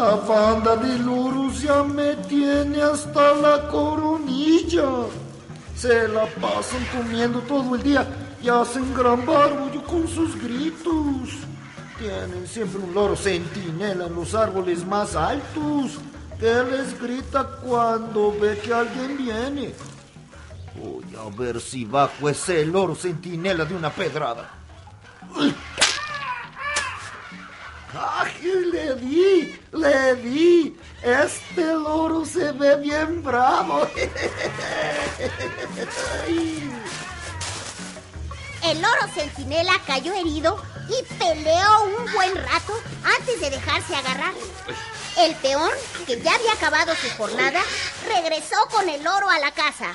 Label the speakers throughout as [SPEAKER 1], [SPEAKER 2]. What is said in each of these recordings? [SPEAKER 1] La banda de loros ya me tiene hasta la coronilla. Se la pasan comiendo todo el día y hacen gran barullo con sus gritos. Tienen siempre un loro centinela en los árboles más altos que les grita cuando ve que alguien viene. Voy a ver si bajo ese loro centinela de una pedrada. ¡Uy! le di, le di. Este loro se ve bien bravo.
[SPEAKER 2] El loro centinela cayó herido y peleó un buen rato antes de dejarse agarrar. El peón, que ya había acabado su jornada, regresó con el loro a la casa.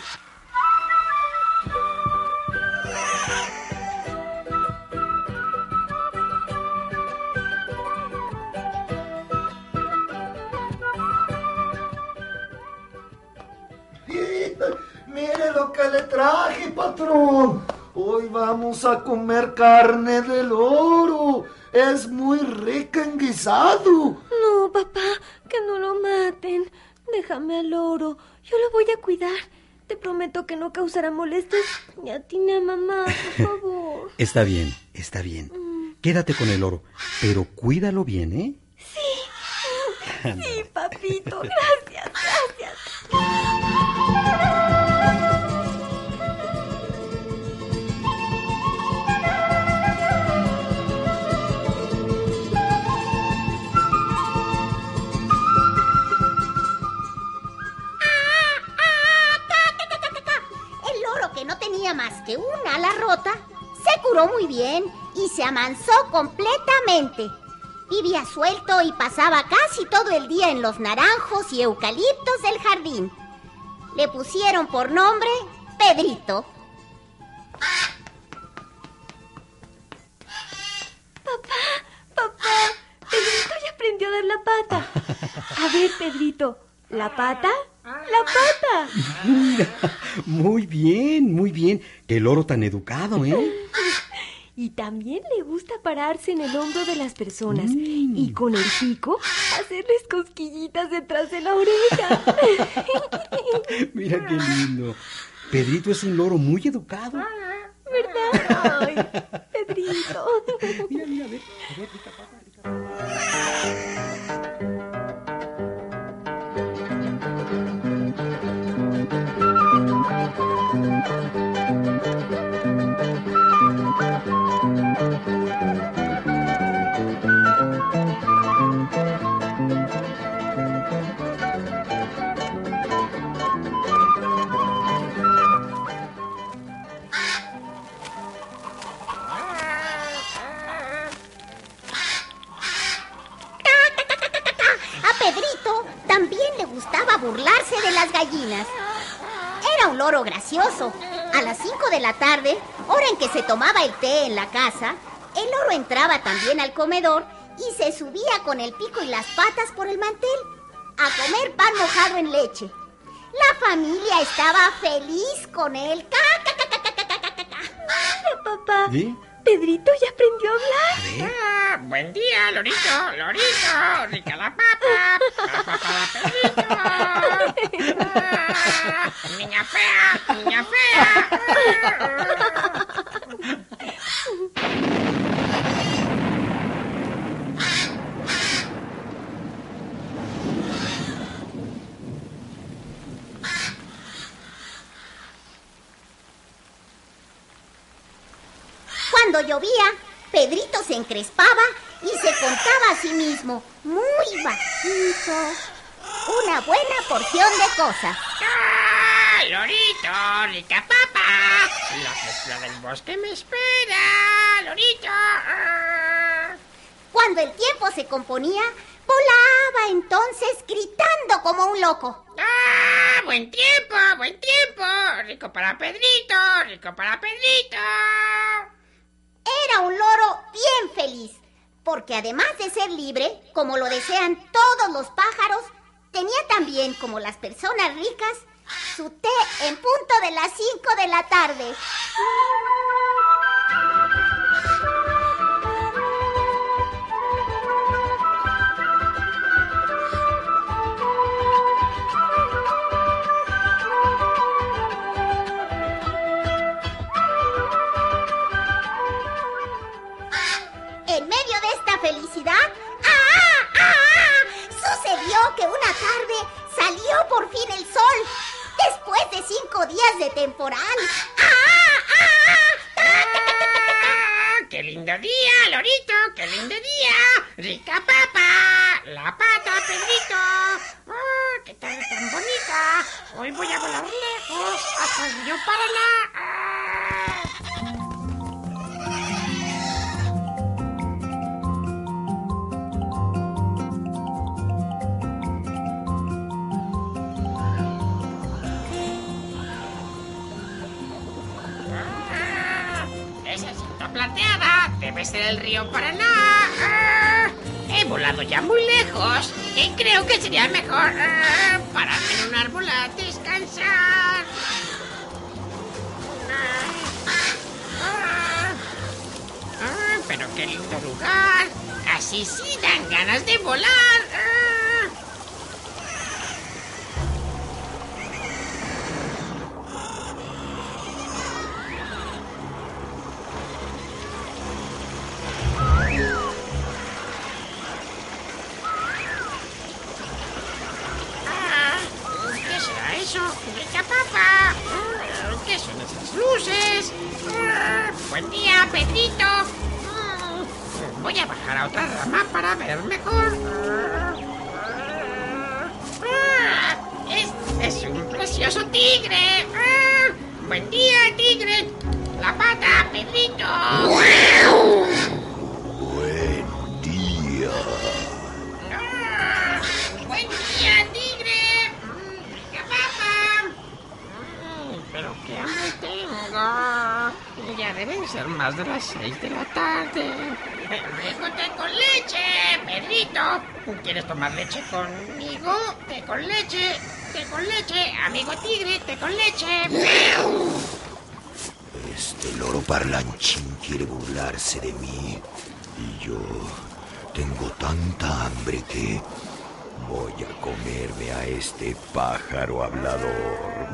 [SPEAKER 1] le traje, patrón. Hoy vamos a comer carne de loro. Es muy rica en guisado.
[SPEAKER 3] No, papá, que no lo maten. Déjame al loro. Yo lo voy a cuidar. Te prometo que no causará molestias ni a ti ni a mamá, por favor.
[SPEAKER 4] está bien, está bien. Quédate con el oro, pero cuídalo bien, ¿eh? Sí.
[SPEAKER 3] Sí, papito. Gracias, gracias.
[SPEAKER 2] que una ala rota, se curó muy bien y se amansó completamente. Vivía suelto y pasaba casi todo el día en los naranjos y eucaliptos del jardín. Le pusieron por nombre Pedrito.
[SPEAKER 3] Papá, papá, Pedrito ya aprendió a dar la pata. A ver, Pedrito, ¿la pata? ¡La pata!
[SPEAKER 4] Mira, muy bien, muy bien. Qué loro tan educado, ¿eh?
[SPEAKER 3] Y también le gusta pararse en el hombro de las personas mm. y con el pico hacerles cosquillitas detrás de la oreja.
[SPEAKER 4] Mira qué lindo. Pedrito es un loro muy educado. Ah,
[SPEAKER 3] ¿Verdad? Pedrito. mira, mira, a A
[SPEAKER 2] Pedrito también le gustaba burlarse de las gallinas un loro gracioso. A las 5 de la tarde, hora en que se tomaba el té en la casa, el loro entraba también al comedor y se subía con el pico y las patas por el mantel a comer pan mojado en leche. La familia estaba feliz con él.
[SPEAKER 3] papá! Pedrito ya aprendió a hablar.
[SPEAKER 5] Ah, buen día, Lorito, Lorito, rica la papa, papa para Pedrito. Ah, niña fea, niña fea.
[SPEAKER 2] llovía, Pedrito se encrespaba y se contaba a sí mismo, muy bajito, una buena porción de cosas.
[SPEAKER 5] ¡Ah, ¡Lorito! ¡Rica papa! ¡La mezcla del bosque me espera! ¡Lorito!
[SPEAKER 2] Cuando el tiempo se componía, volaba entonces gritando como un loco.
[SPEAKER 5] ¡Ah! ¡Buen tiempo! ¡Buen tiempo! ¡Rico para Pedrito! ¡Rico para Pedrito!
[SPEAKER 2] un loro bien feliz, porque además de ser libre, como lo desean todos los pájaros, tenía también, como las personas ricas, su té en punto de las 5 de la tarde. por fin el sol, después de cinco días de temporal.
[SPEAKER 5] ¡Qué lindo día, Lorito! ¡Qué lindo día! ¡Rica papa! ¡La pata, Pedrito! ¡Oh, qué tal tan bonita! Hoy voy a volar lejos hasta el río Paraná. Ah. ser el río Paraná. Ah, he volado ya muy lejos y creo que sería mejor para ah, pararme en un árbol a descansar. Ah, pero qué lindo lugar. Así sí dan ganas de volar. Buen día. buen
[SPEAKER 6] día,
[SPEAKER 5] tigre. Mm, ¿Qué pasa? Mm, Pero qué hambre tengo. Ya deben ser más de las seis de la tarde. Te con leche, perrito. ¿Quieres tomar leche conmigo? Te con leche, te con leche. Amigo tigre, te con leche.
[SPEAKER 6] El oro parlanchín quiere burlarse de mí y yo tengo tanta hambre que voy a comerme a este pájaro hablador.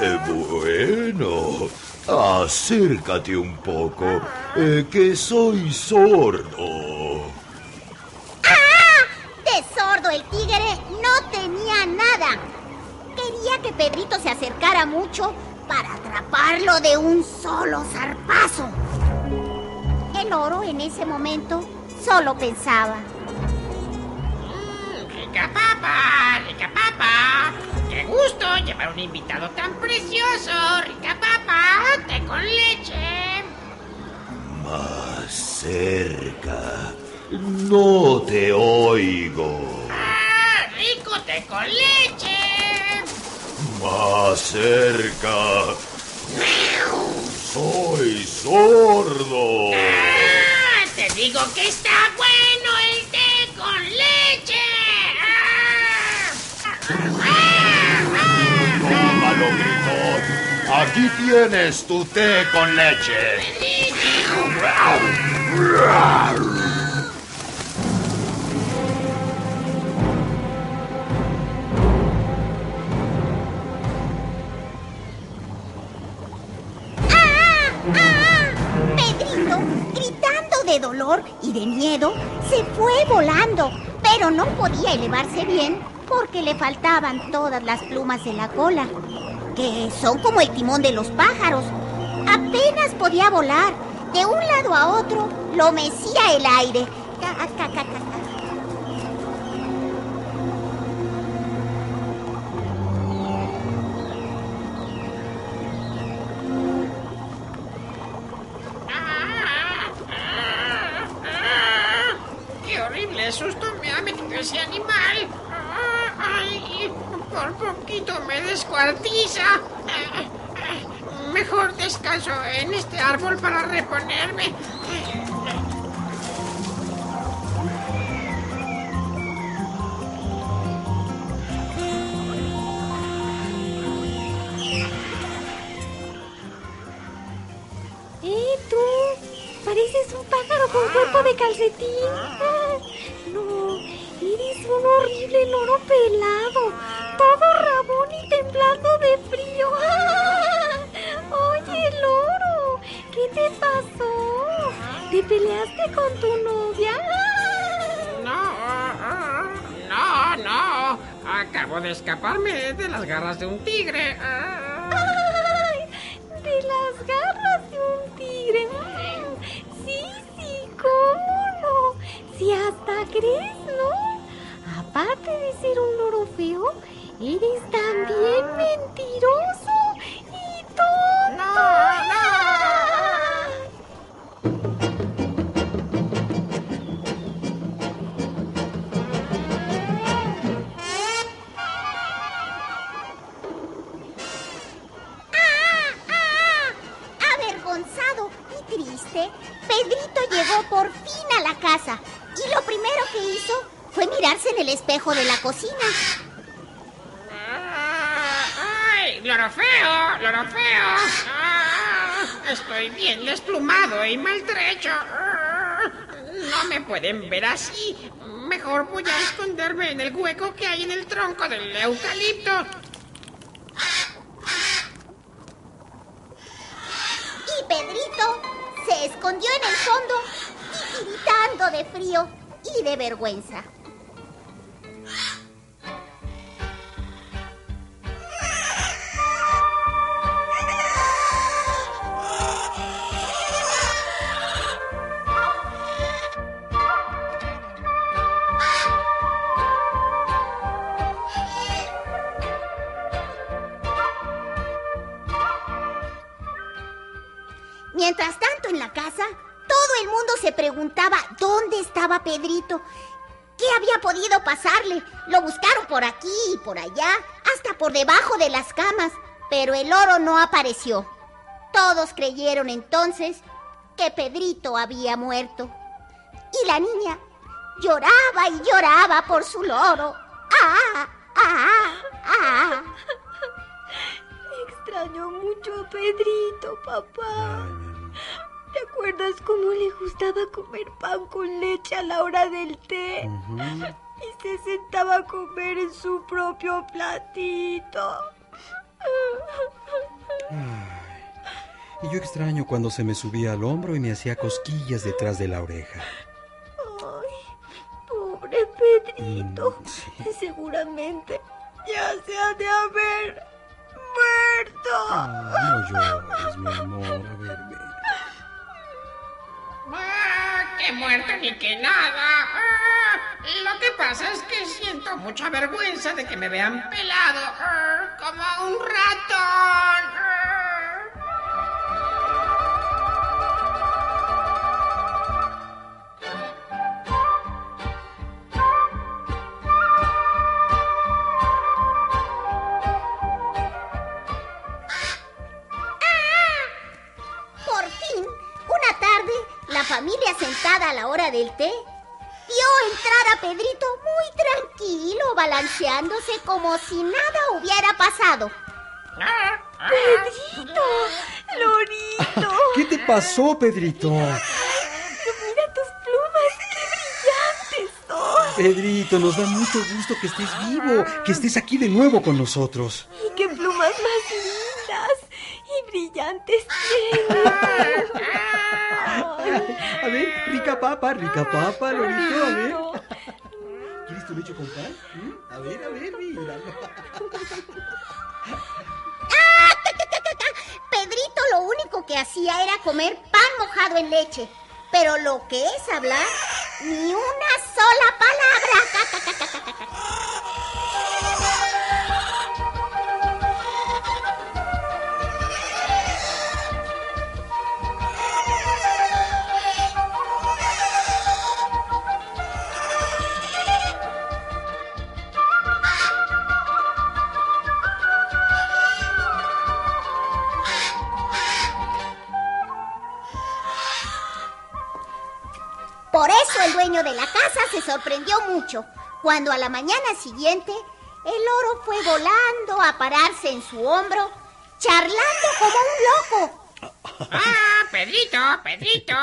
[SPEAKER 6] Eh, bueno, acércate un poco, eh, que soy sordo.
[SPEAKER 2] ¡Ah! De sordo el tigre no tenía nada. Quería que Pedrito se acercara mucho lo de un solo zarpazo. El oro en ese momento solo pensaba.
[SPEAKER 5] Mm, rica papa, rica papa. Qué gusto llevar un invitado tan precioso, rica papa. Té con leche.
[SPEAKER 6] Más cerca. No te oigo.
[SPEAKER 5] Ah, rico té con leche.
[SPEAKER 6] Más cerca soy sordo.
[SPEAKER 5] Ah, te digo que está bueno el té con leche. Ah, ah,
[SPEAKER 7] Tómalo, gritón. Aquí tienes tu té con leche.
[SPEAKER 2] de dolor y de miedo, se fue volando, pero no podía elevarse bien porque le faltaban todas las plumas de la cola, que son como el timón de los pájaros. Apenas podía volar. De un lado a otro lo mecía el aire.
[SPEAKER 5] poquito me descuartiza. Mejor descanso en este árbol para reponerme.
[SPEAKER 3] ¿Y tú! Pareces un pájaro con ah. cuerpo de calcetín. Ah. Ah, no, eres un horrible loro pelado. con tu novia?
[SPEAKER 5] No, no, no. Acabo de escaparme de las garras de un tigre.
[SPEAKER 3] de las garras de un tigre. Sí, sí, cómo no. Si hasta crees, ¿no? Aparte de ser un loro feo, eres también mentiroso y todo. No, no.
[SPEAKER 2] casa y lo primero que hizo fue mirarse en el espejo de la cocina.
[SPEAKER 5] Ah, ¡Ay! feo! ¡Lorofeo! Ah, estoy bien desplumado y maltrecho. No me pueden ver así. Mejor voy a esconderme en el hueco que hay en el tronco del eucalipto.
[SPEAKER 2] Y Pedrito se escondió en el fondo Gritando de frío y de vergüenza. Pedrito. ¿Qué había podido pasarle? Lo buscaron por aquí y por allá, hasta por debajo de las camas, pero el oro no apareció. Todos creyeron entonces que Pedrito había muerto. Y la niña lloraba y lloraba por su loro. ¡Ah! ¡Ah!
[SPEAKER 3] ¡Ah! Extraño mucho a Pedrito, papá. ¿Te acuerdas cómo le gustaba comer pan con leche a la hora del té? Y se sentaba a comer en su propio platito.
[SPEAKER 4] y yo extraño cuando se me subía al hombro y me hacía cosquillas detrás de la oreja. Ay,
[SPEAKER 3] pobre Pedrito. Mm, seguramente ya se ha de haber muerto. no mi amor. A ver,
[SPEAKER 5] que muerto ni que nada. Ah, lo que pasa es que siento mucha vergüenza de que me vean pelado ah, como un ratón. Ah.
[SPEAKER 2] familia sentada a la hora del té, vio entrar a Pedrito muy tranquilo, balanceándose como si nada hubiera pasado.
[SPEAKER 3] ¡Pedrito! ¡Lorito!
[SPEAKER 4] Ah, ¿Qué te pasó, Pedrito? ¡Mira
[SPEAKER 3] tus plumas! ¡Qué brillantes son!
[SPEAKER 4] Pedrito, nos da mucho gusto que estés vivo, que estés aquí de nuevo con nosotros
[SPEAKER 3] brillantes
[SPEAKER 4] a ver, rica papa, rica papa, Lorito, a ver. ¿Quieres tu leche con pan? ¿Mm? A ver, a ver, mira. Ah,
[SPEAKER 2] Pedrito lo único que hacía era comer pan mojado en leche, pero lo que es hablar, ni una sola palabra. sorprendió mucho cuando a la mañana siguiente el oro fue volando a pararse en su hombro, charlando como un loco.
[SPEAKER 5] ¡Ah, Pedrito, Pedrito!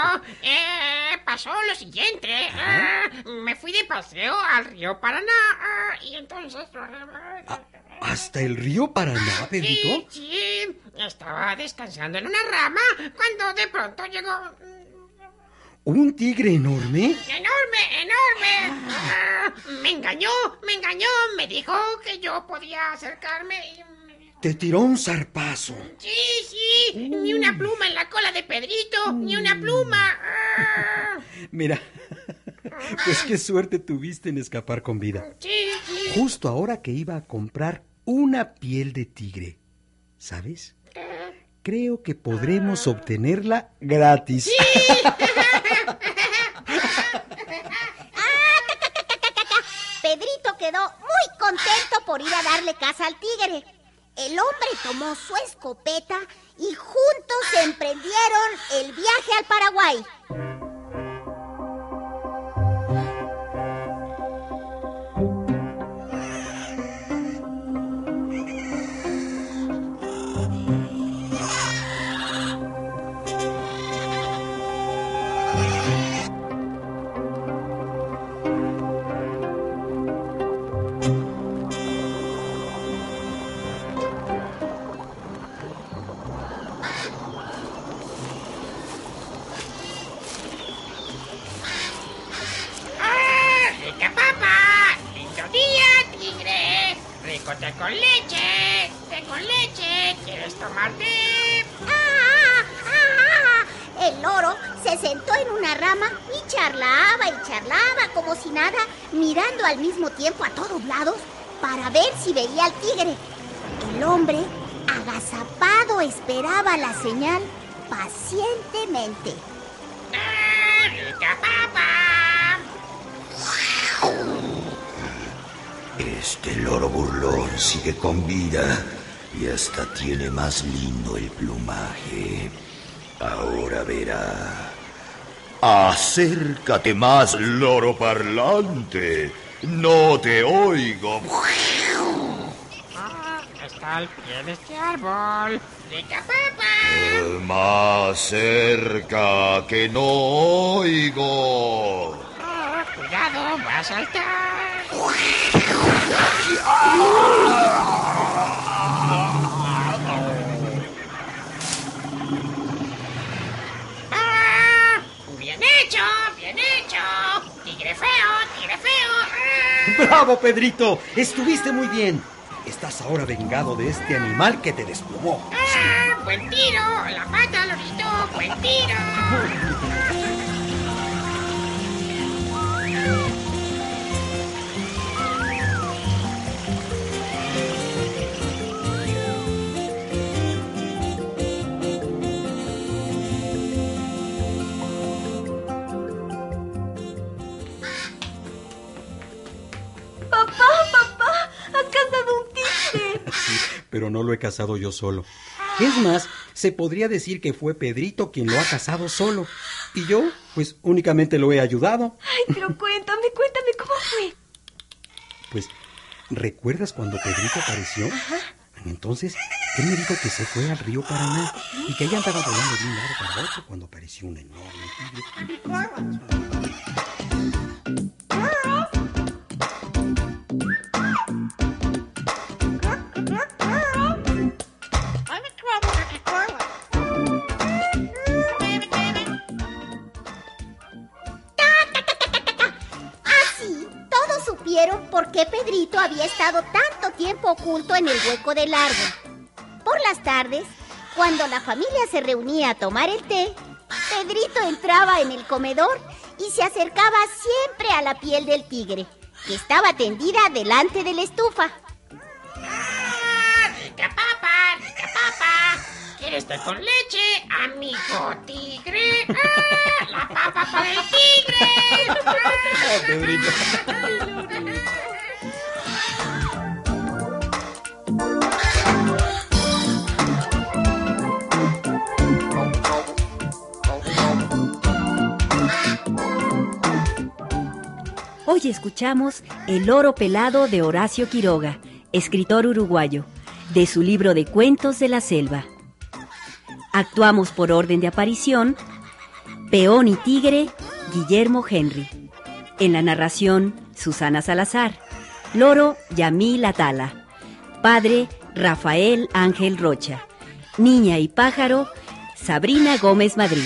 [SPEAKER 5] Eh, pasó lo siguiente. Eh, me fui de paseo al río Paraná eh, y entonces...
[SPEAKER 4] ¿Hasta el río Paraná, Pedrito? sí.
[SPEAKER 5] Estaba descansando en una rama cuando de pronto llegó
[SPEAKER 4] ¿Un tigre enorme?
[SPEAKER 5] ¡Enorme, enorme! Ah, me engañó, me engañó, me dijo que yo podía acercarme y...
[SPEAKER 4] Te tiró un zarpazo.
[SPEAKER 5] Sí, sí, ni una pluma en la cola de Pedrito, ni una pluma. Ah.
[SPEAKER 4] Mira, pues qué suerte tuviste en escapar con vida. Sí, sí. Justo ahora que iba a comprar una piel de tigre, ¿sabes? Creo que podremos obtenerla gratis. Sí.
[SPEAKER 2] contento por ir a darle caza al tigre. El hombre tomó su escopeta y juntos emprendieron el viaje al Paraguay.
[SPEAKER 5] ¡Teco, con leche. con leche. ¿Quieres tomarte? Ah, ah,
[SPEAKER 2] ah. El loro se sentó en una rama y charlaba y charlaba como si nada, mirando al mismo tiempo a todos lados para ver si veía al tigre. El hombre, agazapado, esperaba la señal pacientemente.
[SPEAKER 6] Este loro burlón sigue con vida y hasta tiene más lindo el plumaje. Ahora verá. Acércate más, loro parlante. No te oigo.
[SPEAKER 5] Ah, está al pie de este árbol. ¡Rica papa!
[SPEAKER 6] Más cerca, que no oigo.
[SPEAKER 5] Oh, cuidado, va a saltar. Ah, ¡Bien hecho! ¡Bien hecho! ¡Tigre feo! ¡Tigre feo! Ah.
[SPEAKER 4] ¡Bravo, Pedrito! ¡Estuviste muy bien! Estás ahora vengado de este animal que te desplomó. Ah,
[SPEAKER 5] ¡Buen tiro! ¡La pata, lorito! ¡Buen tiro!
[SPEAKER 4] no lo he casado yo solo. Es más, se podría decir que fue Pedrito quien lo ha casado solo. Y yo, pues únicamente lo he ayudado.
[SPEAKER 3] Ay, pero cuéntame, cuéntame, ¿cómo fue?
[SPEAKER 4] Pues, ¿recuerdas cuando Pedrito apareció? Entonces, él me dijo que se fue al río Paraná y que ella andaba volando de un lado para otro cuando apareció un enorme tigre.
[SPEAKER 2] tanto tiempo oculto en el hueco del árbol. Por las tardes, cuando la familia se reunía a tomar el té, Pedrito entraba en el comedor y se acercaba siempre a la piel del tigre, que estaba tendida delante de la estufa.
[SPEAKER 5] rica papa, rica papa! ¿Quieres estar con leche, amigo tigre? ¡Ah! la papa para el tigre! ¡Ah!
[SPEAKER 8] escuchamos El oro pelado de Horacio Quiroga, escritor uruguayo, de su libro de cuentos de la selva. Actuamos por orden de aparición Peón y Tigre, Guillermo Henry. En la narración, Susana Salazar. Loro, Yamil Atala. Padre, Rafael Ángel Rocha. Niña y pájaro, Sabrina Gómez Madrid.